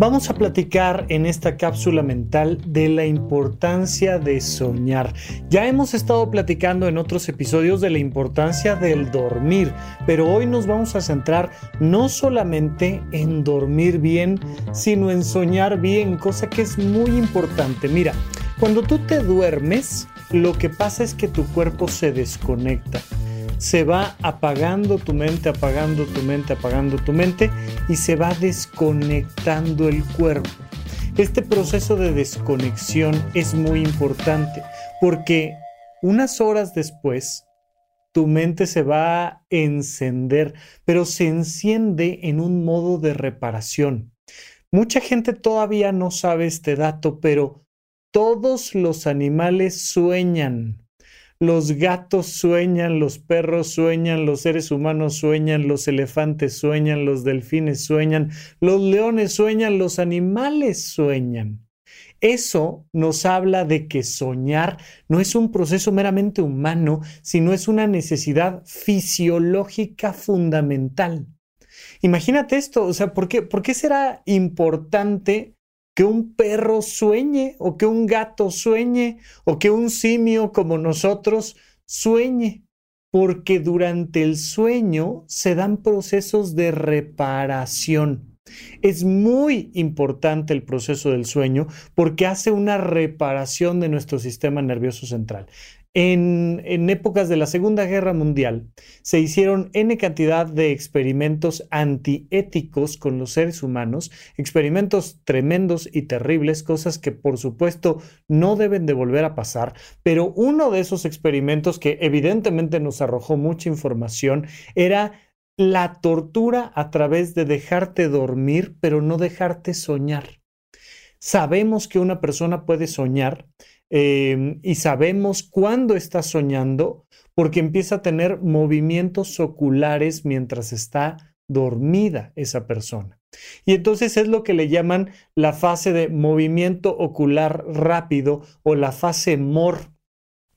Vamos a platicar en esta cápsula mental de la importancia de soñar. Ya hemos estado platicando en otros episodios de la importancia del dormir, pero hoy nos vamos a centrar no solamente en dormir bien, sino en soñar bien, cosa que es muy importante. Mira, cuando tú te duermes, lo que pasa es que tu cuerpo se desconecta se va apagando tu mente, apagando tu mente, apagando tu mente y se va desconectando el cuerpo. Este proceso de desconexión es muy importante porque unas horas después tu mente se va a encender, pero se enciende en un modo de reparación. Mucha gente todavía no sabe este dato, pero todos los animales sueñan. Los gatos sueñan, los perros sueñan, los seres humanos sueñan, los elefantes sueñan, los delfines sueñan, los leones sueñan, los animales sueñan. Eso nos habla de que soñar no es un proceso meramente humano, sino es una necesidad fisiológica fundamental. Imagínate esto, o sea, ¿por qué, ¿por qué será importante que un perro sueñe o que un gato sueñe o que un simio como nosotros sueñe, porque durante el sueño se dan procesos de reparación. Es muy importante el proceso del sueño porque hace una reparación de nuestro sistema nervioso central. En, épocas de la Segunda Guerra Mundial se hicieron N cantidad de experimentos antiéticos con los seres humanos, experimentos tremendos y terribles, cosas que por supuesto no deben de volver a pasar, pero uno de esos experimentos que evidentemente nos arrojó mucha información era la tortura a través de dejarte dormir, pero no dejarte soñar. Sabemos que una persona puede soñar Em, y sabemos cuándo está soñando porque empieza a tener movimientos oculares mientras está dormida esa persona. Y entonces es lo que le llaman la fase de movimiento ocular rápido o la fase MOR,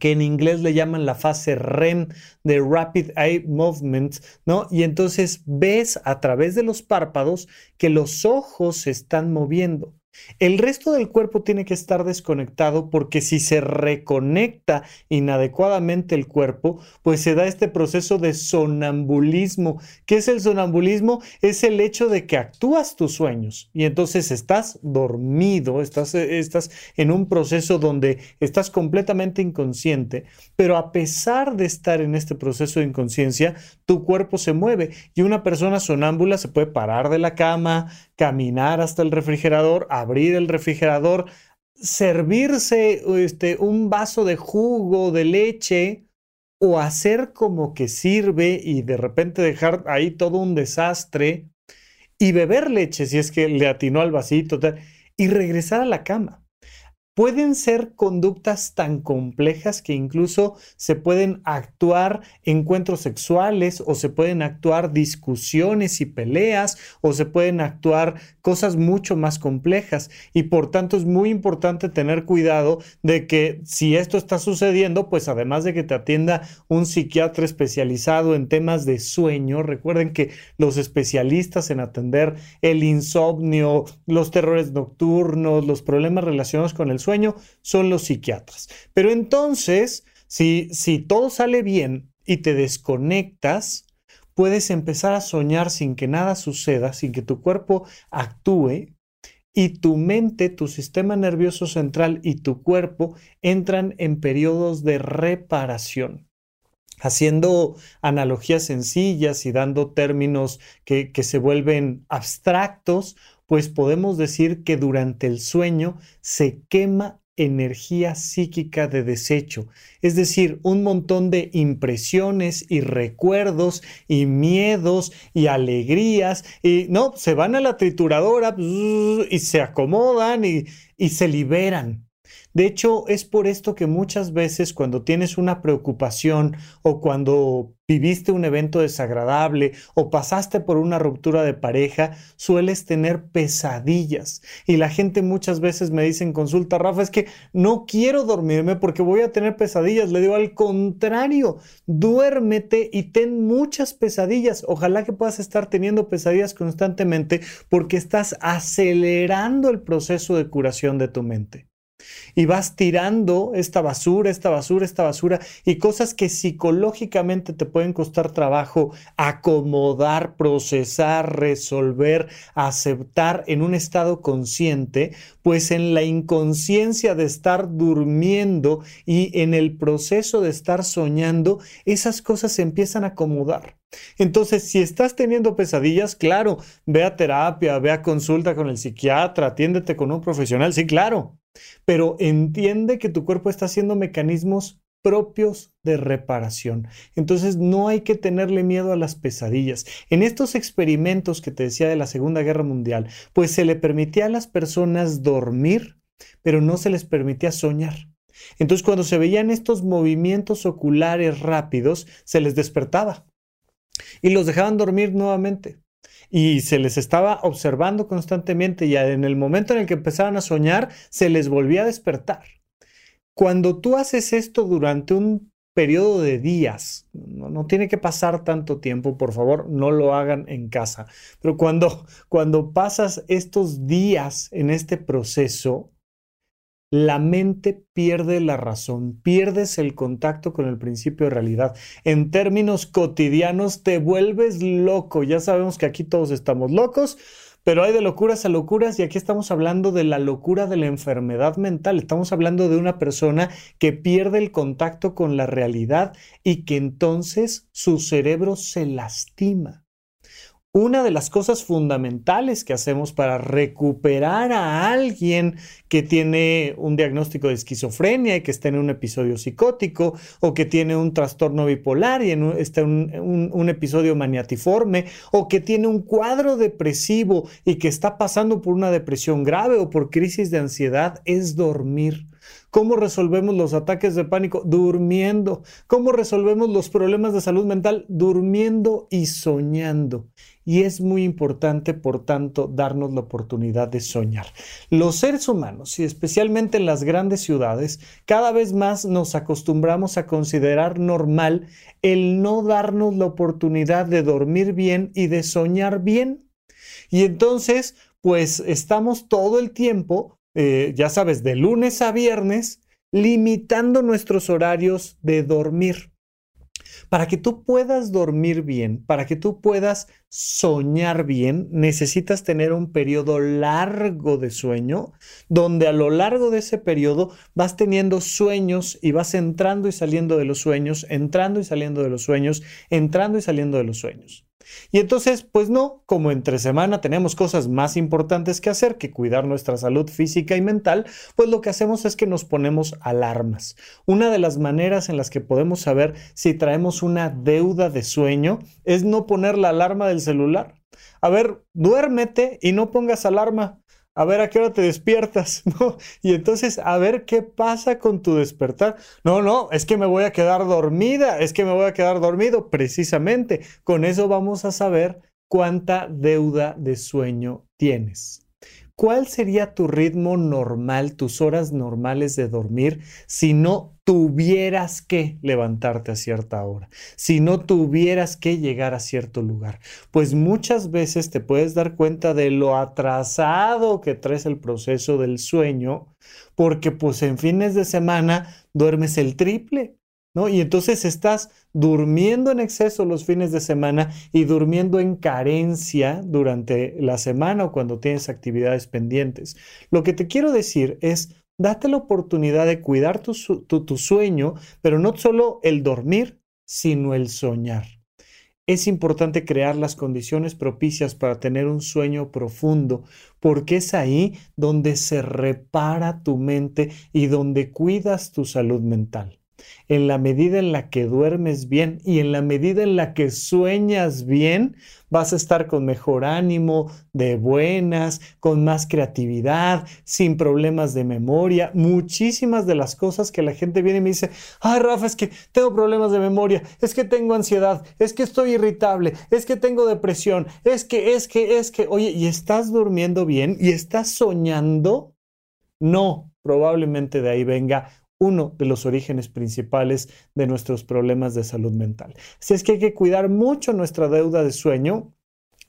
que en inglés le llaman la fase REM de Rapid Eye Movement, ¿no? Y entonces ves a través de los párpados que los ojos se están moviendo. El resto del cuerpo tiene que estar desconectado porque si se reconecta inadecuadamente el cuerpo, pues se da este proceso de sonambulismo. ¿Qué es el sonambulismo? Es el hecho de que actúas tus sueños y entonces estás dormido, estás, estás en un proceso donde estás completamente inconsciente, pero a pesar de estar en este proceso de inconsciencia, tu cuerpo se mueve y una persona sonámbula se puede parar de la cama, caminar hasta el refrigerador, abrir el refrigerador, servirse este, un vaso de jugo, de leche, o hacer como que sirve y de repente dejar ahí todo un desastre y beber leche si es que le atinó al vasito y regresar a la cama pueden ser conductas tan complejas que incluso se pueden actuar encuentros sexuales o se pueden actuar discusiones y peleas o se pueden actuar cosas mucho más complejas. Y por tanto es muy importante tener cuidado de que si esto está sucediendo pues además de que te atienda un psiquiatra especializado en temas de sueño recuerden que los especialistas en atender el insomnio los terrores nocturnos los problemas relacionados con el sueño son los psiquiatras. Pero entonces, si, si todo sale bien y te desconectas, puedes empezar a soñar sin que nada suceda, sin que tu cuerpo actúe y tu mente, tu sistema nervioso central y tu cuerpo entran en periodos de reparación. Haciendo analogías sencillas y dando términos que, que se vuelven abstractos, pues podemos decir que durante el sueño se quema energía psíquica de desecho, es decir, un montón de impresiones y recuerdos y miedos y alegrías y no, se van a la trituradora y se acomodan y, y se liberan. De hecho, es por esto que muchas veces cuando tienes una preocupación o cuando viviste un evento desagradable o pasaste por una ruptura de pareja, sueles tener pesadillas. Y la gente muchas veces me dice en consulta, Rafa, es que no quiero dormirme porque voy a tener pesadillas. Le digo, al contrario, duérmete y ten muchas pesadillas. Ojalá que puedas estar teniendo pesadillas constantemente porque estás acelerando el proceso de curación de tu mente y vas tirando esta basura, esta basura, esta basura y cosas que psicológicamente te pueden costar trabajo acomodar, procesar, resolver, aceptar en un estado consciente, pues en la inconsciencia de estar durmiendo y en el proceso de estar soñando, esas cosas se empiezan a acomodar. Entonces, si estás teniendo pesadillas, claro, ve a terapia, ve a consulta con el psiquiatra, atiéndete con un profesional, sí, claro, pero entiende que tu cuerpo está haciendo mecanismos propios de reparación. Entonces no hay que tenerle miedo a las pesadillas. En estos experimentos que te decía de la Segunda Guerra Mundial, pues se le permitía a las personas dormir, pero no se les permitía soñar. Entonces cuando se veían estos movimientos oculares rápidos, se les despertaba y los dejaban dormir nuevamente y se les estaba observando constantemente y en el momento en el que empezaban a soñar, se les volvía a despertar. Cuando tú haces esto durante un periodo de días, no, no, tiene que pasar tanto tiempo, por favor, no lo hagan en casa, pero cuando, cuando pasas estos días en este proceso, la mente pierde la razón, pierdes el contacto con el principio de realidad. En términos cotidianos te vuelves loco. Ya sabemos que aquí todos estamos locos, pero hay de locuras a locuras y aquí estamos hablando de la locura de la enfermedad mental. Estamos hablando de una persona que pierde el contacto con la realidad y que entonces su cerebro se lastima una de las cosas fundamentales que hacemos para recuperar a alguien que tiene un diagnóstico de esquizofrenia y que está en un episodio psicótico o que tiene un trastorno bipolar y en está en un, un episodio maniatiforme o que tiene un cuadro depresivo y que está pasando por una depresión grave o por crisis de ansiedad es dormir. ¿Cómo resolvemos los ataques de pánico? Durmiendo. ¿Cómo resolvemos los problemas de salud mental? Durmiendo y soñando. Y es muy importante, por tanto, darnos la oportunidad de soñar. Los seres humanos, y especialmente en las grandes ciudades, cada vez más nos acostumbramos a considerar normal el no darnos la oportunidad de dormir bien y de soñar bien. Y entonces, pues estamos todo el tiempo eh, ya sabes, de lunes a viernes, limitando nuestros horarios de dormir. Para que tú puedas dormir bien, para que tú puedas soñar bien, necesitas tener un periodo largo de sueño, donde a lo largo de ese periodo vas teniendo sueños y vas entrando y saliendo de los sueños, entrando y saliendo de los sueños, entrando y saliendo de los sueños. Y entonces, pues no, como entre semana tenemos cosas más importantes que hacer que cuidar nuestra salud física y mental, pues lo que hacemos es que nos ponemos alarmas. Una de las maneras en las que podemos saber si traemos una deuda de sueño es no poner la alarma del celular. A ver, duérmete y no pongas alarma a ver a qué hora te despiertas, ¿no? Y entonces a ver qué pasa con tu despertar. No, no, es que me voy a quedar dormida, es que me voy a quedar dormido. Precisamente, con eso vamos a saber cuánta deuda de sueño tienes. ¿Cuál sería tu ritmo normal, tus horas normales de dormir si no tuvieras que levantarte a cierta hora, si no tuvieras que llegar a cierto lugar? Pues muchas veces te puedes dar cuenta de lo atrasado que traes el proceso del sueño, porque pues en fines de semana duermes el triple ¿no? Y entonces estás durmiendo en exceso los fines de semana y durmiendo en carencia durante la semana o cuando tienes actividades pendientes. Lo que te quiero decir es, date la oportunidad de cuidar tu, tu sueño, pero no solo el dormir, sino el soñar. Es importante crear las condiciones propicias para tener un sueño profundo, porque es ahí donde se repara tu mente y donde cuidas tu salud mental. En la medida en la que duermes bien y en la medida en la que sueñas bien, vas a estar con mejor ánimo, de buenas, con más creatividad, sin problemas de memoria. Muchísimas de las cosas que la gente viene y me dice, ay Rafa, es que tengo problemas de memoria, es que tengo ansiedad, es que estoy irritable, es que tengo depresión, es que, es que, es que, oye, ¿y estás durmiendo bien? ¿Y estás soñando? No, probablemente de ahí venga uno de los orígenes principales de nuestros problemas de salud mental. Si es que hay que cuidar mucho nuestra deuda de sueño,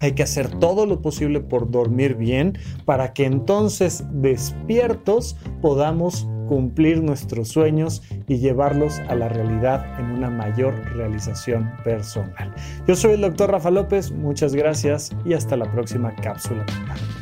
hay que hacer todo lo posible por dormir bien para que entonces despiertos podamos cumplir nuestros sueños y llevarlos a la realidad en una mayor realización personal. Yo soy el doctor Rafa López, muchas gracias y hasta la próxima cápsula mental.